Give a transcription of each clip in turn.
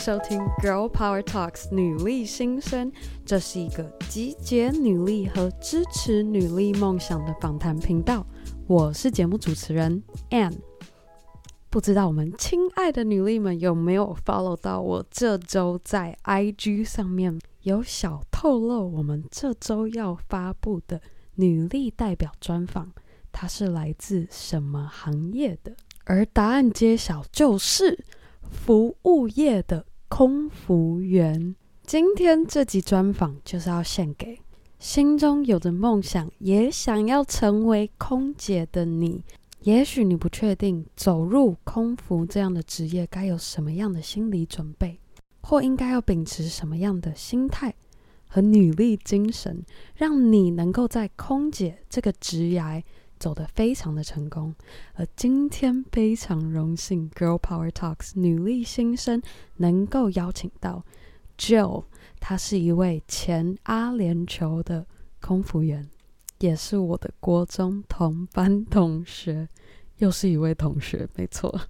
收听 Girl Power Talks 女力新生，这是一个集结女力和支持女力梦想的访谈频道。我是节目主持人 Ann。不知道我们亲爱的女力们有没有 follow 到我这周在 IG 上面有小透露，我们这周要发布的女力代表专访，她是来自什么行业的？而答案揭晓，就是。服务业的空服员，今天这集专访就是要献给心中有着梦想，也想要成为空姐的你。也许你不确定走入空服这样的职业该有什么样的心理准备，或应该要秉持什么样的心态和女力精神，让你能够在空姐这个职涯。走得非常的成功，而今天非常荣幸，Girl Power Talks 女力新生能够邀请到 Jill，她是一位前阿联酋的空服员，也是我的国中同班同学，又是一位同学，没错。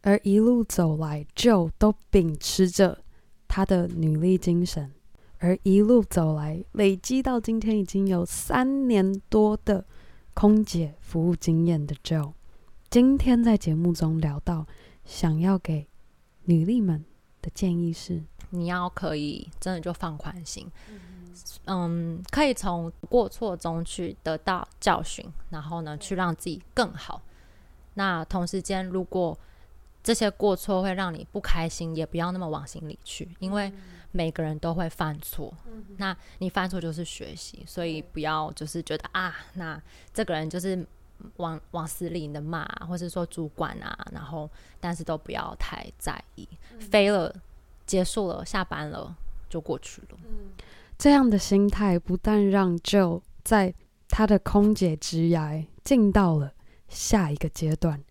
而一路走来，Jill 都秉持着他的女力精神，而一路走来，累积到今天已经有三年多的。空姐服务经验的 Jill，今天在节目中聊到，想要给女力们的建议是：你要可以真的就放宽心，嗯，可以从过错中去得到教训，然后呢，去让自己更好。那同时间，如果这些过错会让你不开心，也不要那么往心里去，因为。每个人都会犯错，嗯、那你犯错就是学习，所以不要就是觉得啊，那这个人就是往往死里的骂，或是说主管啊，然后但是都不要太在意，嗯、飞了结束了，下班了就过去了。嗯、这样的心态不但让 Jill 在他的空姐职涯进到了下一个阶段，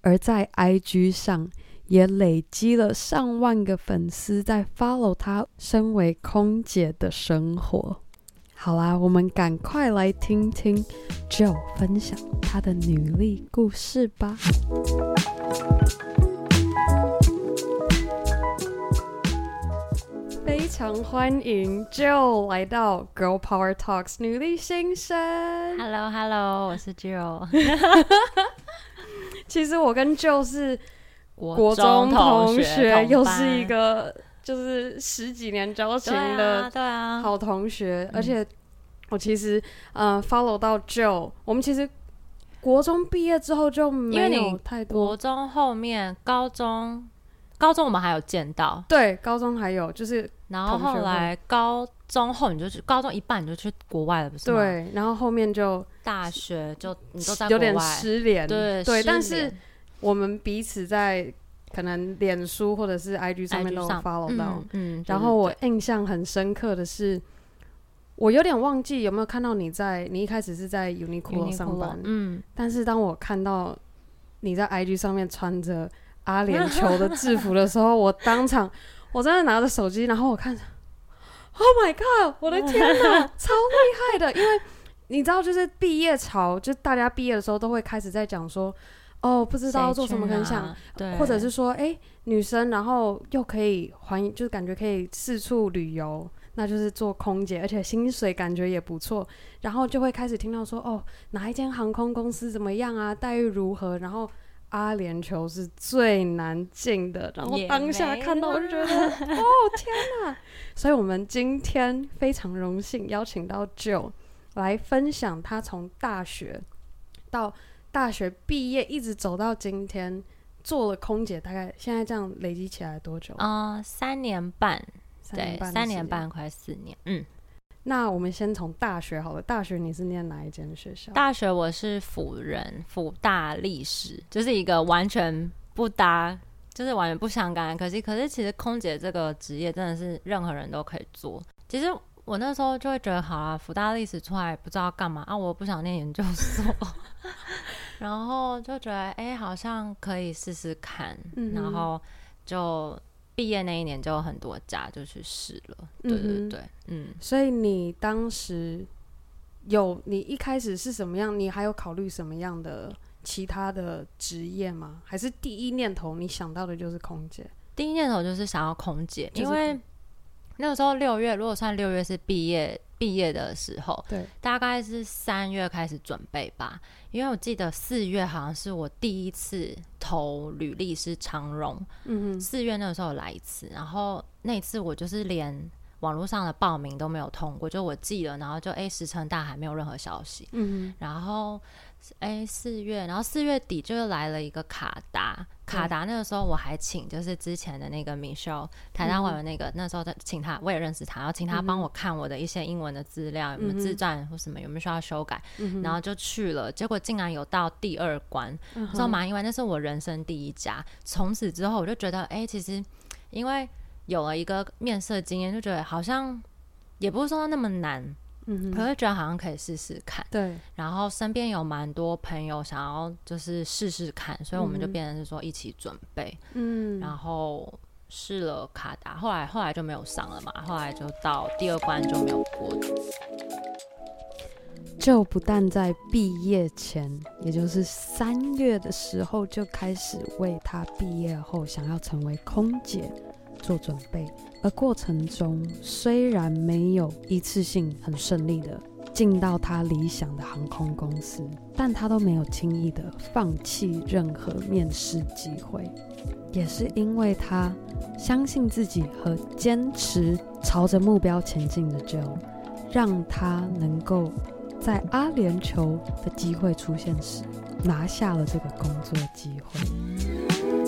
而在 IG 上。也累积了上万个粉丝在 follow 她身为空姐的生活。好啦，我们赶快来听听 Joe 分享她的女力故事吧。非常欢迎 Joe 来到 Girl Power Talks 女力新生。Hello，Hello，hello, 我是 Joe。其实我跟 Joe 是。国中同学又是一个就是十几年交情的好同学，而且我其实呃 follow 到 Jill，我们其实国中毕业之后就没有太多。国中后面高中，高中我们还有见到，对，高中还有就是，然后后来高中后你就去高中一半你就去国外了，不是吗？对，然后后面就大学就你都在有点失联，对对，但是。我们彼此在可能脸书或者是 IG 上面都有 follow 到，嗯，然后我印象很深刻的是，我有点忘记有没有看到你在，你一开始是在 Uniqlo 上班，嗯，但是当我看到你在 IG 上面穿着阿联酋的制服的时候，我当场 我真的拿着手机，然后我看，Oh my God，我的天哪，超厉害的，因为你知道，就是毕业潮，就大家毕业的时候都会开始在讲说。哦，不知道做什么很想，对、或者是说，哎、欸，女生，然后又可以环，就是感觉可以四处旅游，那就是做空姐，而且薪水感觉也不错，然后就会开始听到说，哦，哪一间航空公司怎么样啊，待遇如何，然后阿联酋是最难进的，然后当下看到我就觉得，哦，天哪！所以我们今天非常荣幸邀请到 Jill 来分享他从大学到。大学毕业一直走到今天，做了空姐，大概现在这样累积起来多久？啊、呃，三年半，三年半，三年半快四年。嗯，那我们先从大学好了。大学你是念哪一间学校？大学我是辅仁辅大历史，就是一个完全不搭，就是完全不相干。可惜，可是其实空姐这个职业真的是任何人都可以做。其实我那时候就会觉得，好啊，辅大历史出来不知道干嘛啊，我不想念研究所。然后就觉得，哎，好像可以试试看。嗯、然后就毕业那一年就很多家就去试了。对对对，嗯。所以你当时有，你一开始是什么样？你还有考虑什么样的其他的职业吗？还是第一念头你想到的就是空姐？第一念头就是想要空姐，就是、因为那个时候六月，如果算六月是毕业毕业的时候，对，大概是三月开始准备吧。因为我记得四月好像是我第一次投履历是长荣，嗯哼，四月那个时候来一次，然后那次我就是连网络上的报名都没有通过，就我寄了，然后就哎石沉大海，没有任何消息，嗯哼，然后。哎，四月，然后四月底就又来了一个卡达，卡达那个时候我还请就是之前的那个 Michelle 台大外文那个，嗯、那时候他请他，我也认识他，然后请他帮我看我的一些英文的资料，嗯、有没有自传或什么，有没有需要修改，嗯、然后就去了，结果竟然有到第二关，嗯、说蛮意外，那是我人生第一家，从此之后我就觉得，哎，其实因为有了一个面试经验，就觉得好像也不是说那么难。嗯，可是觉得好像可以试试看，对。然后身边有蛮多朋友想要就是试试看，所以我们就变成是说一起准备，嗯。然后试了卡达，后来后来就没有上了嘛，后来就到第二关就没有过。就不但在毕业前，也就是三月的时候就开始为他毕业后想要成为空姐做准备。而过程中虽然没有一次性很顺利的进到他理想的航空公司，但他都没有轻易的放弃任何面试机会，也是因为他相信自己和坚持朝着目标前进的 Joe，让他能够在阿联酋的机会出现时拿下了这个工作机会。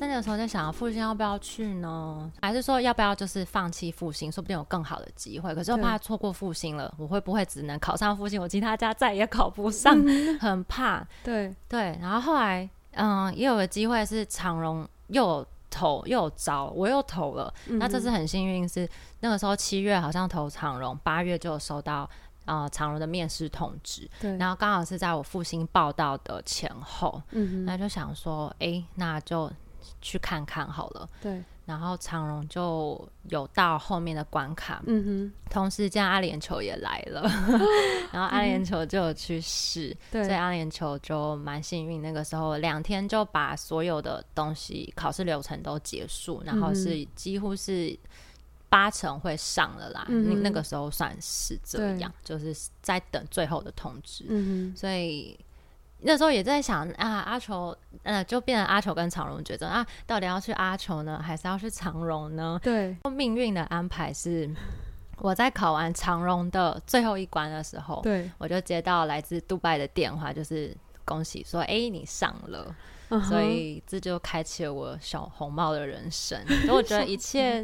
在那个时候在想，复兴要不要去呢？还是说要不要就是放弃复兴？说不定有更好的机会。可是我怕错过复兴了，我会不会只能考上复兴？我其他家再也考不上，很怕。对对。然后后来，嗯，也有个机会是长荣又有投又有招，我又投了。嗯、那这次很幸运是那个时候七月好像投长荣，八月就收到呃长荣的面试通知。对。然后刚好是在我复兴报道的前后，嗯，那就想说，哎、欸，那就。去看看好了，对。然后长荣就有到后面的关卡，嗯哼。同时这样阿联酋也来了，然后阿联酋就有去试，对。所以阿联酋就蛮幸运，那个时候两天就把所有的东西考试流程都结束，然后是几乎是八成会上了啦。嗯，那个时候算是这样，就是在等最后的通知。嗯哼。所以。那时候也在想啊，阿球，呃，就变成阿球跟长荣抉择啊，到底要去阿球呢，还是要去长荣呢？对，命运的安排是，我在考完长荣的最后一关的时候，对，我就接到来自杜拜的电话，就是恭喜说，哎、欸，你上了，uh huh、所以这就开启了我小红帽的人生。所以我觉得一切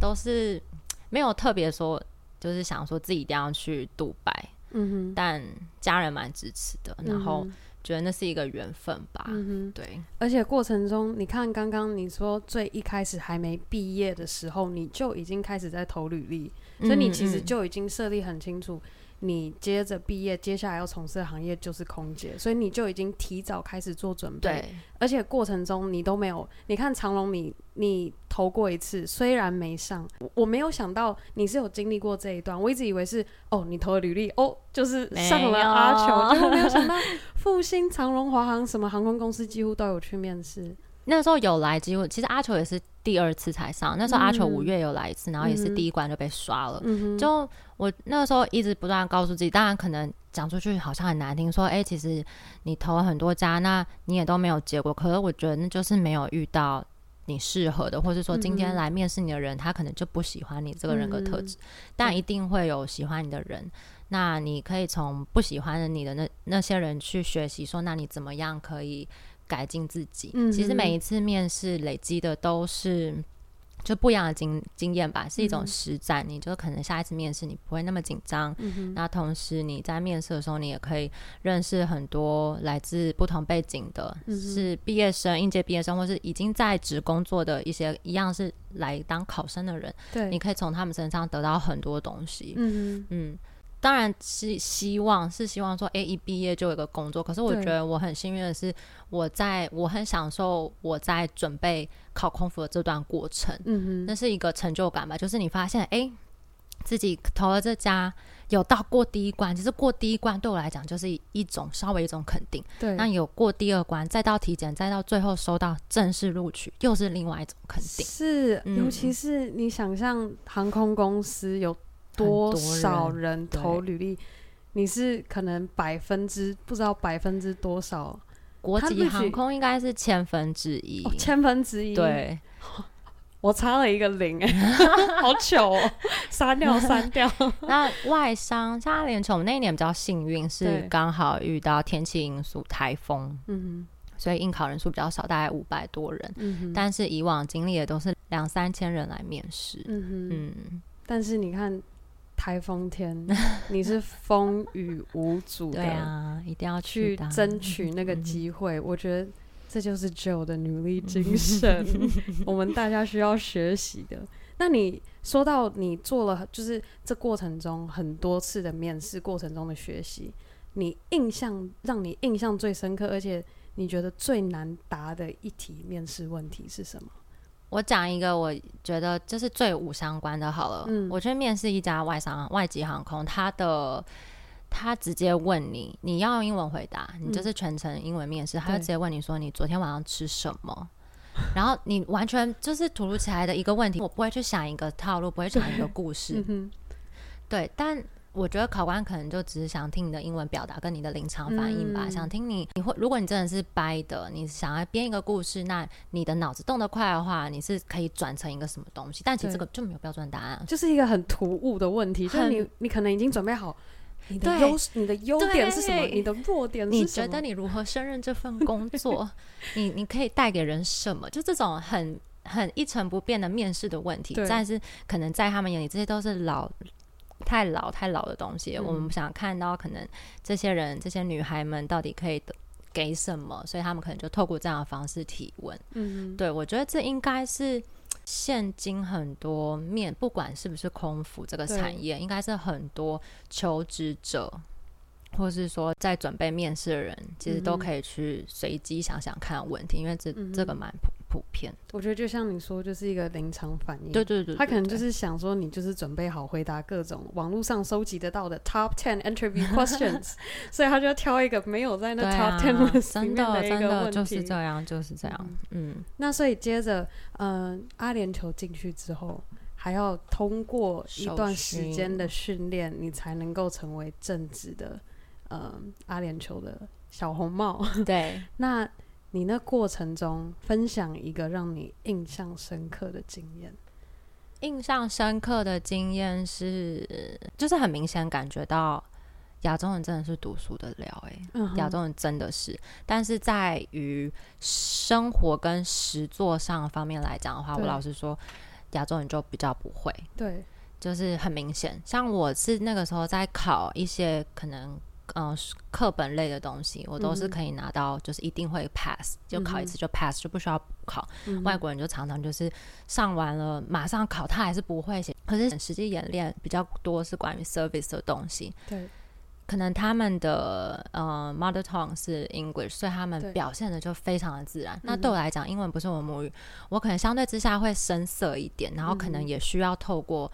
都是没有特别说，就是想说自己一定要去杜拜，嗯哼，但家人蛮支持的，然后。嗯觉得那是一个缘分吧，嗯哼，对。而且过程中，你看刚刚你说最一开始还没毕业的时候，你就已经开始在投履历，嗯、所以你其实就已经设立很清楚。你接着毕业，接下来要从事的行业就是空姐，所以你就已经提早开始做准备。对，而且过程中你都没有，你看长隆，你你投过一次，虽然没上，我没有想到你是有经历过这一段，我一直以为是哦，你投了履历，哦，就是上了阿球，结果没有想到复兴、长隆、华航什么航空公司几乎都有去面试。那时候有来机会，其实阿球也是第二次才上。那时候阿球五月有来一次，嗯、然后也是第一关就被刷了。嗯、就我那个时候一直不断告诉自己，当然可能讲出去好像很难听，说哎、欸，其实你投了很多家，那你也都没有结果。可是我觉得那就是没有遇到你适合的，或是说今天来面试你的人，嗯、他可能就不喜欢你这个人格特质。嗯、但一定会有喜欢你的人，那你可以从不喜欢的你的那那些人去学习，说那你怎么样可以。改进自己，嗯、其实每一次面试累积的都是就不一样的经经验吧，是一种实战。嗯、你就可能下一次面试你不会那么紧张，嗯、那同时你在面试的时候，你也可以认识很多来自不同背景的，嗯、是毕业生、应届毕业生，或是已经在职工作的一些一样是来当考生的人。对，你可以从他们身上得到很多东西。嗯哼嗯。当然是希望，是希望说，哎，一毕业就有一个工作。可是我觉得我很幸运的是，我在我很享受我在准备考空服的这段过程。嗯哼，那是一个成就感吧，就是你发现，哎，自己投了这家，有到过第一关，其实过第一关对我来讲就是一种稍微一种肯定。对，那有过第二关，再到体检，再到最后收到正式录取，又是另外一种肯定。是，嗯、尤其是你想象航空公司有多少人投履历，你是可能百分之不知道百分之多少，国际航空应该是千分之一，哦、千分之一，对。我差了一个零哎，好糗哦！删掉，删掉。那外商像阿联酋，我们那一年比较幸运，是刚好遇到天气因素台风，嗯哼，所以应考人数比较少，大概五百多人。嗯哼，但是以往经历的都是两三千人来面试。嗯哼，嗯。但是你看台风天，你是风雨无阻的，对啊，一定要去争取那个机会。我觉得。这就是 Jill 的努力精神，我们大家需要学习的。那你说到你做了，就是这过程中很多次的面试过程中的学习，你印象让你印象最深刻，而且你觉得最难答的一题面试问题是什么？我讲一个，我觉得就是最无相关的好了。嗯，我去面试一家外商外籍航空，它的。他直接问你，你要用英文回答，你就是全程英文面试。嗯、他就直接问你说：“你昨天晚上吃什么？” 然后你完全就是突如其来的一个问题，我不会去想一个套路，不会想一个故事。嗯、对，但我觉得考官可能就只是想听你的英文表达跟你的临场反应吧，嗯、想听你你会，如果你真的是掰的，你想要编一个故事，那你的脑子动得快的话，你是可以转成一个什么东西。但其实这个就没有标准答案，就是一个很突兀的问题，就是你你可能已经准备好。你的优你的优点是什么？你的弱点是什么？你觉得你如何胜任这份工作？你你可以带给人什么？就这种很很一成不变的面试的问题，但是可能在他们眼里，这些都是老太老太老的东西。嗯、我们不想看到可能这些人这些女孩们到底可以给什么，所以他们可能就透过这样的方式提问。嗯哼，对，我觉得这应该是。现今很多面，不管是不是空服这个产业，应该是很多求职者。或是说，在准备面试的人，其实都可以去随机想想看问题，嗯、因为这、嗯、这个蛮普普遍。我觉得就像你说，就是一个临场反应。对对，对他可能就是想说，你就是准备好回答各种网络上收集得到的 top ten interview questions，所以他就要挑一个没有在那 top ten list 里面的一个问题。真的就是这样，就是这样。嗯，嗯那所以接着，嗯、呃，阿联酋进去之后。还要通过一段时间的训练，你才能够成为正职的，呃，阿联酋的小红帽。对，那你那过程中分享一个让你印象深刻的经验。印象深刻的经验是，就是很明显感觉到亚洲人真的是读书的料，哎，亚洲人真的是。但是在于生活跟实作上方面来讲的话，我老实说。亚洲人就比较不会，对，就是很明显。像我是那个时候在考一些可能呃课本类的东西，我都是可以拿到，就是一定会 pass，就考一次就 pass，就不需要补考。嗯、外国人就常常就是上完了马上考，他还是不会写。可是实际演练比较多是关于 service 的东西，对。可能他们的呃 mother tongue 是 English，所以他们表现的就非常的自然。对那对我来讲，英文不是我母语，我可能相对之下会生涩一点，然后可能也需要透过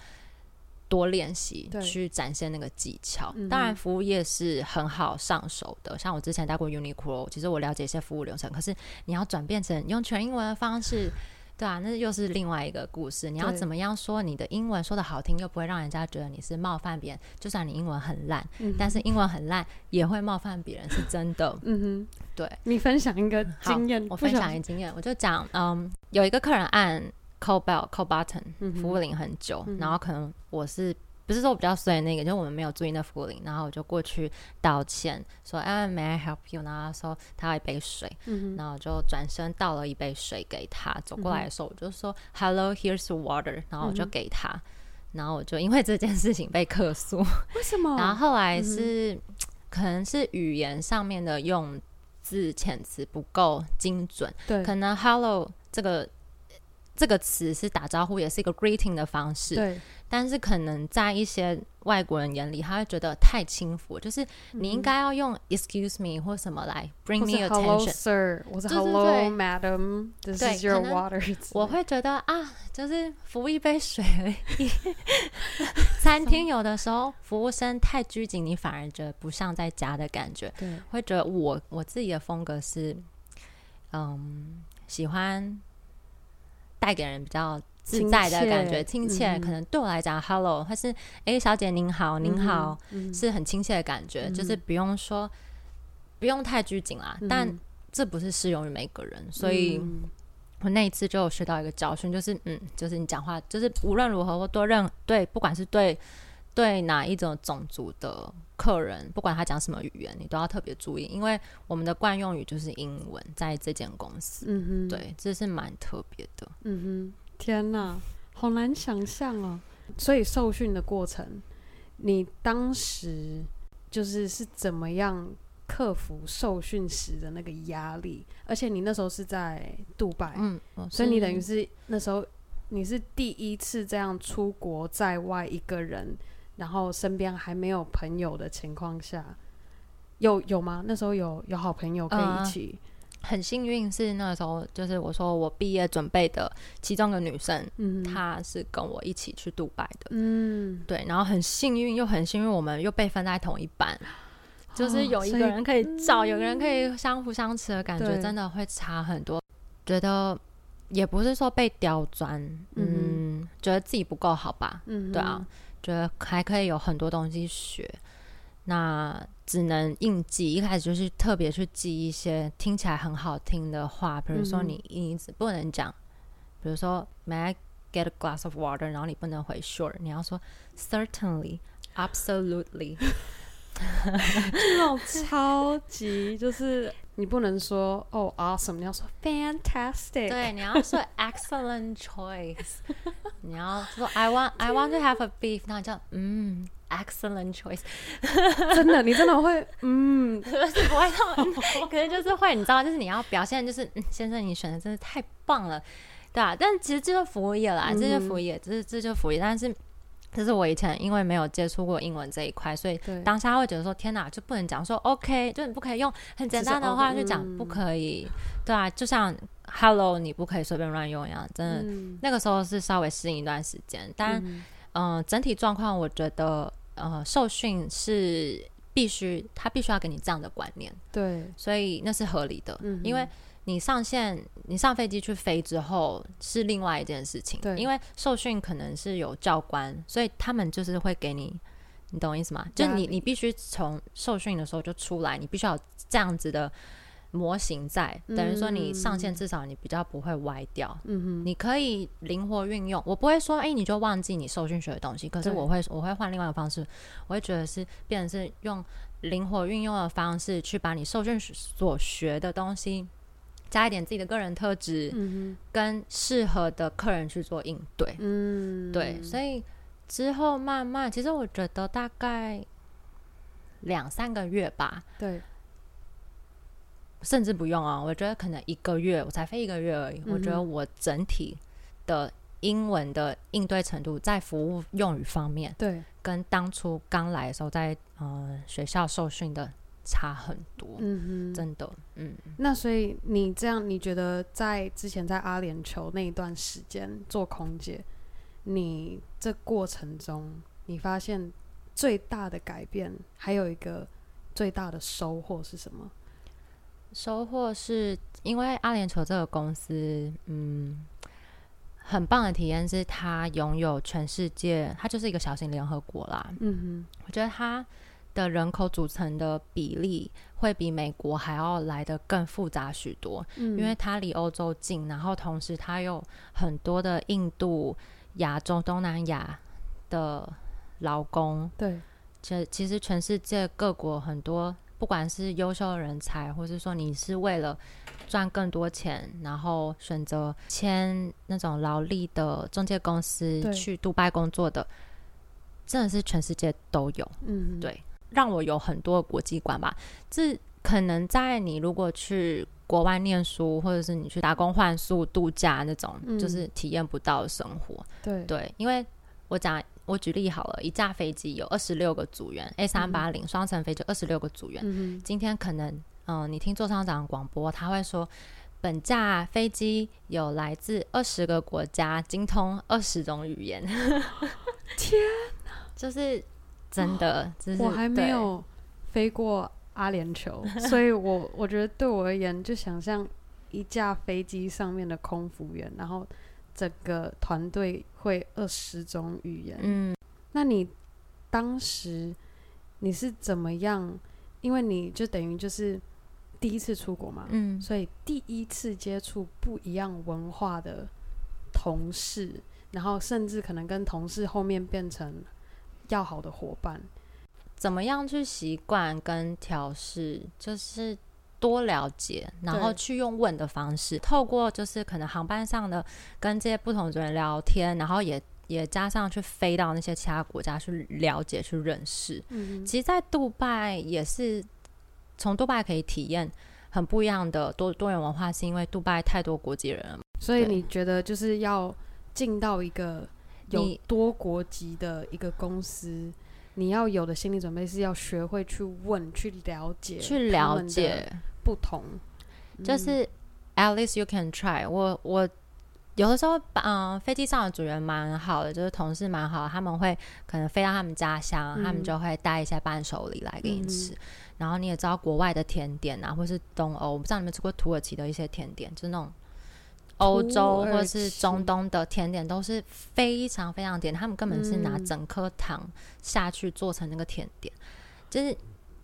多练习去展现那个技巧。当然，服务业是很好上手的，像我之前待过 Uniqlo，其实我了解一些服务流程。可是你要转变成用全英文的方式。对啊，那又是另外一个故事。你要怎么样说你的英文说的好听，又不会让人家觉得你是冒犯别人？就算你英文很烂，嗯、但是英文很烂也会冒犯别人，是真的。嗯哼，对。你分享一个经验，我分享一个经验，我就讲，嗯，有一个客人按 call bell call button，服务铃很久，嗯、然后可能我是。不是说我比较衰的那个，就是我们没有注意那服务铃，然后我就过去道歉，说哎，May I help you？然后他说他要一杯水，嗯、然后我就转身倒了一杯水给他。走过来的时候，我就说、嗯、Hello，here's water。然后我就给他，嗯、然后我就因为这件事情被客诉。为什么？然后后来是、嗯、可能是语言上面的用字遣词不够精准，对，可能 Hello 这个。这个词是打招呼，也是一个 greeting 的方式。对。但是可能在一些外国人眼里，他会觉得太轻浮，就是你应该要用 excuse me 或什么来 bring me attention。Sir，我是 Hello madam，This is your water。我会觉得啊，就是服务一杯水而已。餐厅有的时候服务生太拘谨，你反而觉得不像在家的感觉。对，会觉得我我自己的风格是，嗯，喜欢带给人比较。自在的感觉，亲切，亲切，可能对我来讲，hello，或是哎、欸，小姐您好，您好，嗯、是很亲切的感觉，嗯、就是不用说，不用太拘谨啦。嗯、但这不是适用于每个人，所以我那一次就有学到一个教训，就是嗯，就是你讲话，就是无论如何或多认对，不管是对对哪一种种族的客人，不管他讲什么语言，你都要特别注意，因为我们的惯用语就是英文，在这间公司，嗯哼，对，这是蛮特别的，嗯哼。天哪，好难想象哦！所以受训的过程，你当时就是是怎么样克服受训时的那个压力？而且你那时候是在杜拜，嗯，所以你等于是那时候你是第一次这样出国在外一个人，然后身边还没有朋友的情况下，有有吗？那时候有有好朋友可以一起？呃很幸运是那时候，就是我说我毕业准备的其中一个女生，嗯，她是跟我一起去杜拜的，嗯，对，然后很幸运又很幸运，我们又被分在同一班，哦、就是有一个人可以照，以有个人可以相辅相持的感觉，真的会差很多。觉得也不是说被刁钻，嗯，嗯，觉得自己不够好吧，嗯，对啊，觉得还可以有很多东西学。那只能硬记，一开始就是特别去记一些听起来很好听的话，比如说你一直不能讲，比如说 May I get a glass of water？然后你不能回 Sure，你要说 Certainly，Absolutely，这种超级就是你不能说哦 Awesome，你要说 Fantastic，对，你要说 Excellent choice，你要说 I want I want to have a beef，那叫嗯。Excellent choice，真的，你真的会，嗯，是不会那么，可是就是会，你知道，就是你要表现，就是、嗯、先生，你选的真的太棒了，对啊，但其实这就是服务业啦，嗯、这就服务业，这是这就服务业，但是这是我以前因为没有接触过英文这一块，所以当下会觉得说，天哪，就不能讲说 OK，就你不可以用很简单的话去讲，嗯、不可以，对啊，就像 Hello，你不可以随便乱用一样，真的，嗯、那个时候是稍微适应一段时间，但嗯、呃，整体状况我觉得。呃，受训是必须，他必须要给你这样的观念，对，所以那是合理的，嗯，因为你上线，你上飞机去飞之后是另外一件事情，对，因为受训可能是有教官，所以他们就是会给你，你懂我意思吗？就你，你必须从受训的时候就出来，你必须要有这样子的。模型在，等于说你上线至少你比较不会歪掉，嗯哼，你可以灵活运用。我不会说，哎、欸，你就忘记你受训学的东西。可是我会，我会换另外一个方式，我会觉得是变成是用灵活运用的方式去把你受训所学的东西加一点自己的个人特质，嗯，跟适合的客人去做应对，嗯，对。所以之后慢慢，其实我觉得大概两三个月吧，对。甚至不用啊，我觉得可能一个月，我才飞一个月而已。嗯、我觉得我整体的英文的应对程度，在服务用语方面，对，跟当初刚来的时候在呃学校受训的差很多。嗯哼，真的，嗯。那所以你这样，你觉得在之前在阿联酋那一段时间做空姐，你这过程中，你发现最大的改变，还有一个最大的收获是什么？收获是因为阿联酋这个公司，嗯，很棒的体验是它拥有全世界，它就是一个小型联合国啦。嗯哼，我觉得它的人口组成的比例会比美国还要来得更复杂许多，嗯，因为它离欧洲近，然后同时它有很多的印度、亚洲、东南亚的劳工。对，其其实全世界各国很多。不管是优秀的人才，或是说你是为了赚更多钱，然后选择签那种劳力的中介公司去杜拜工作的，真的是全世界都有。嗯，对，让我有很多国际观吧。这可能在你如果去国外念书，或者是你去打工换宿、度假那种，嗯、就是体验不到的生活。对对，因为我讲我举例好了，一架飞机有二十六个组员，A 三八零双层飞机二十六个组员。嗯、今天可能，嗯、呃，你听座舱长广播，他会说，本架飞机有来自二十个国家，精通二十种语言。天哪，就是真的，哦我还没有飞过阿联酋，所以我我觉得对我而言，就想象一架飞机上面的空服员，然后整个团队会二十种语言。嗯，那你当时你是怎么样？因为你就等于就是第一次出国嘛，嗯，所以第一次接触不一样文化的同事，然后甚至可能跟同事后面变成要好的伙伴。怎么样去习惯跟调试，就是多了解，然后去用问的方式，透过就是可能航班上的跟这些不同的人聊天，然后也也加上去飞到那些其他国家去了解、去认识。嗯，其实，在杜拜也是从杜拜可以体验很不一样的多多元文化，是因为杜拜太多国际人了。所以你觉得就是要进到一个有多国籍的一个公司？你要有的心理准备是要学会去问、去了解、去了解不同。就是 at least you can try 我。我我有的时候，嗯，飞机上的主人蛮好的，就是同事蛮好的，他们会可能飞到他们家乡，嗯、他们就会带一些伴手礼来给你吃。嗯、然后你也知道，国外的甜点啊，或是东欧，我不知道你们吃过土耳其的一些甜点，就是那种。欧洲或是中东的甜点都是非常非常甜，他们根本是拿整颗糖下去做成那个甜点，嗯、就是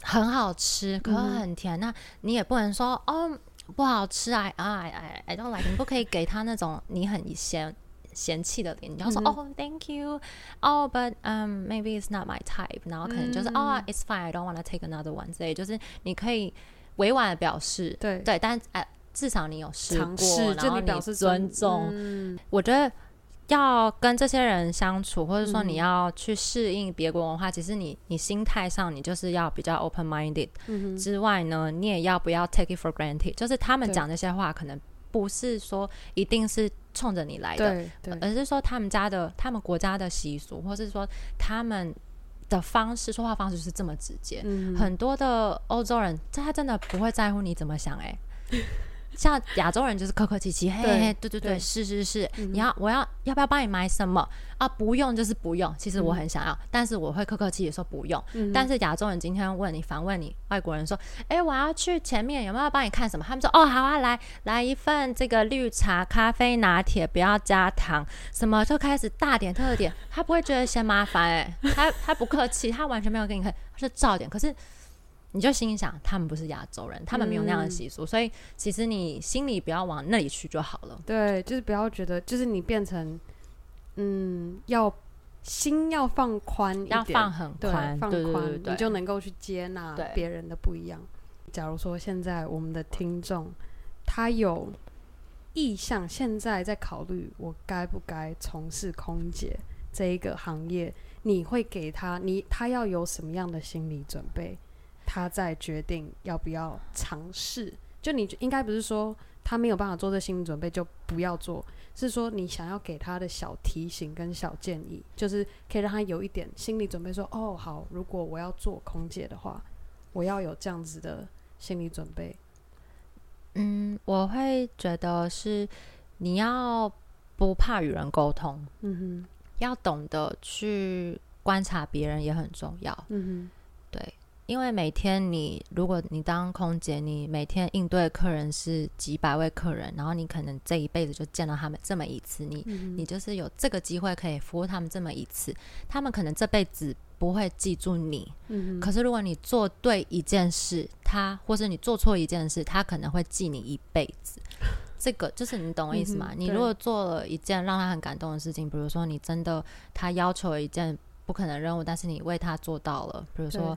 很好吃，可是很甜。嗯、那你也不能说哦不好吃啊啊哎哎 I don't like，你不可以给他那种你很嫌嫌弃的脸，你要说、嗯、哦 Thank you，哦、oh, but um maybe it's not my type，然后可能就是、嗯、哦 It's fine，I don't want to take another one，之类就是你可以委婉的表示对。对，但哎。至少你有试过，试然后你表示尊重。嗯、我觉得要跟这些人相处，或者说你要去适应别国文化，嗯、其实你你心态上你就是要比较 open minded。嗯、之外呢，你也要不要 take it for granted？就是他们讲这些话，可能不是说一定是冲着你来的，而是说他们家的、他们国家的习俗，或是说他们的方式说话方式是这么直接。嗯、很多的欧洲人，他真的不会在乎你怎么想、欸，哎。像亚洲人就是客客气气，嘿嘿，对对对，是是是，你要我要要不要帮你买什么啊？不用就是不用，其实我很想要，但是我会客客气气说不用。但是亚洲人今天问你，反问你，外国人说，哎，我要去前面，有没有帮你看什么？他们说，哦，好啊，来来一份这个绿茶咖啡拿铁，不要加糖，什么就开始大点特点，他不会觉得嫌麻烦，哎，他他不客气，他完全没有跟你看，他是照点，可是。你就心想，他们不是亚洲人，他们没有那样的习俗，嗯、所以其实你心里不要往那里去就好了。对，就是不要觉得，就是你变成，嗯，要心要放宽一点，要放很宽，放宽，你就能够去接纳别人的不一样。假如说现在我们的听众他有意向，现在在考虑我该不该从事空姐这一个行业，你会给他，你他要有什么样的心理准备？他在决定要不要尝试，就你应该不是说他没有办法做这心理准备就不要做，是说你想要给他的小提醒跟小建议，就是可以让他有一点心理准备说，说哦好，如果我要做空姐的话，我要有这样子的心理准备。嗯，我会觉得是你要不怕与人沟通，嗯哼，要懂得去观察别人也很重要，嗯哼，对。因为每天你，如果你当空姐，你每天应对客人是几百位客人，然后你可能这一辈子就见到他们这么一次，你、嗯、你就是有这个机会可以服务他们这么一次，他们可能这辈子不会记住你，嗯、可是如果你做对一件事，他或是你做错一件事，他可能会记你一辈子。这个就是你懂我意思吗？嗯、你如果做了一件让他很感动的事情，比如说你真的他要求了一件不可能任务，但是你为他做到了，比如说。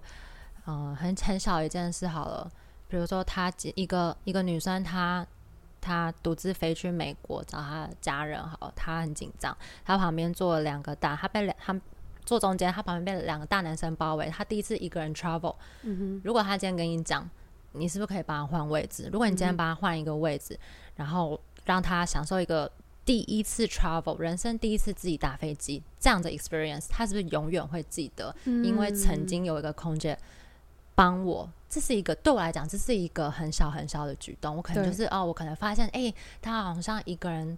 嗯，很很小一件事好了，比如说她一个一个女生，她她独自飞去美国找她的家人，好，她很紧张，她旁边坐了两个大，她被两她坐中间，她旁边被两个大男生包围，她第一次一个人 travel，嗯哼，如果她今天跟你讲，你是不是可以帮她换位置？如果你今天帮她换一个位置，嗯、然后让她享受一个第一次 travel 人生第一次自己打飞机这样的 experience，他是不是永远会记得？嗯、因为曾经有一个空姐帮我，这是一个对我来讲，这是一个很小很小的举动。我可能就是哦，我可能发现，哎，他好像一个人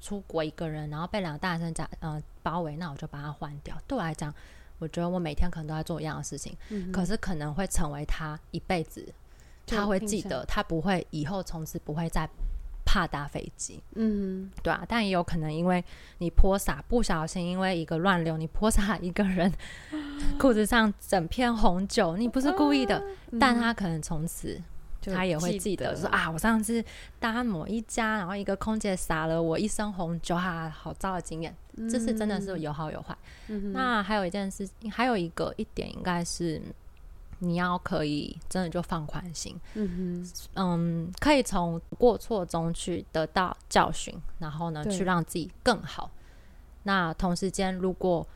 出国，一个人，然后被两个大生家呃包围，那我就把他换掉。对我来讲，我觉得我每天可能都在做一样的事情，嗯、可是可能会成为他一辈子。他会记得，他不会以后从此不会再怕搭飞机。嗯，对啊，但也有可能因为你泼洒不小心，因为一个乱流，你泼洒一个人 裤子上整片红酒，你不是故意的，但他可能从此他也会记得说啊，我上次搭某一家，然后一个空姐洒了我一身红酒，啊，好糟的经验。嗯、这是真的是有好有坏。嗯、那还有一件事，还有一个一点应该是。你要可以真的就放宽心，嗯哼，嗯，可以从过错中去得到教训，然后呢，去让自己更好。那同时间，如果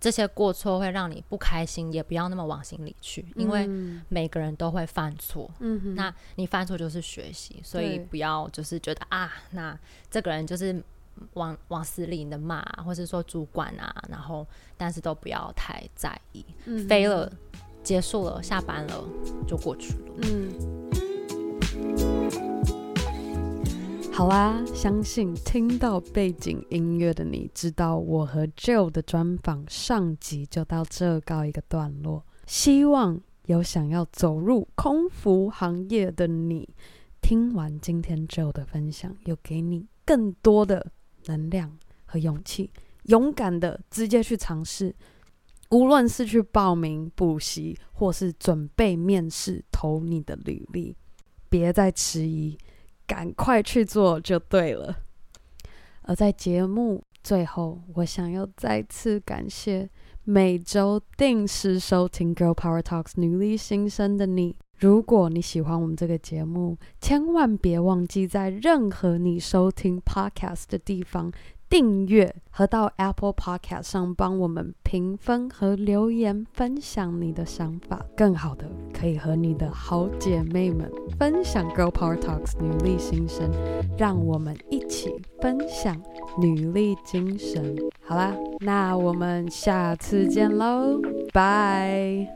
这些过错会让你不开心，也不要那么往心里去，因为每个人都会犯错。嗯哼，那你犯错就是学习，所以不要就是觉得啊，那这个人就是往往死里的骂，或是说主管啊，然后但是都不要太在意，嗯、飞了。结束了，下班了就过去了。嗯，好啦，相信听到背景音乐的你知道，我和 Joe 的专访上集就到这告一个段落。希望有想要走入空服行业的你，听完今天 Joe 的分享，有给你更多的能量和勇气，勇敢的直接去尝试。无论是去报名补习，或是准备面试，投你的履历，别再迟疑，赶快去做就对了。而在节目最后，我想要再次感谢每周定时收听《Girl Power Talks》女力新生的你。如果你喜欢我们这个节目，千万别忘记在任何你收听 Podcast 的地方。订阅和到 Apple Podcast 上帮我们评分和留言，分享你的想法。更好的，可以和你的好姐妹们分享 Girl Power Talks 女力新生，让我们一起分享女力精神。好啦，那我们下次见喽，拜。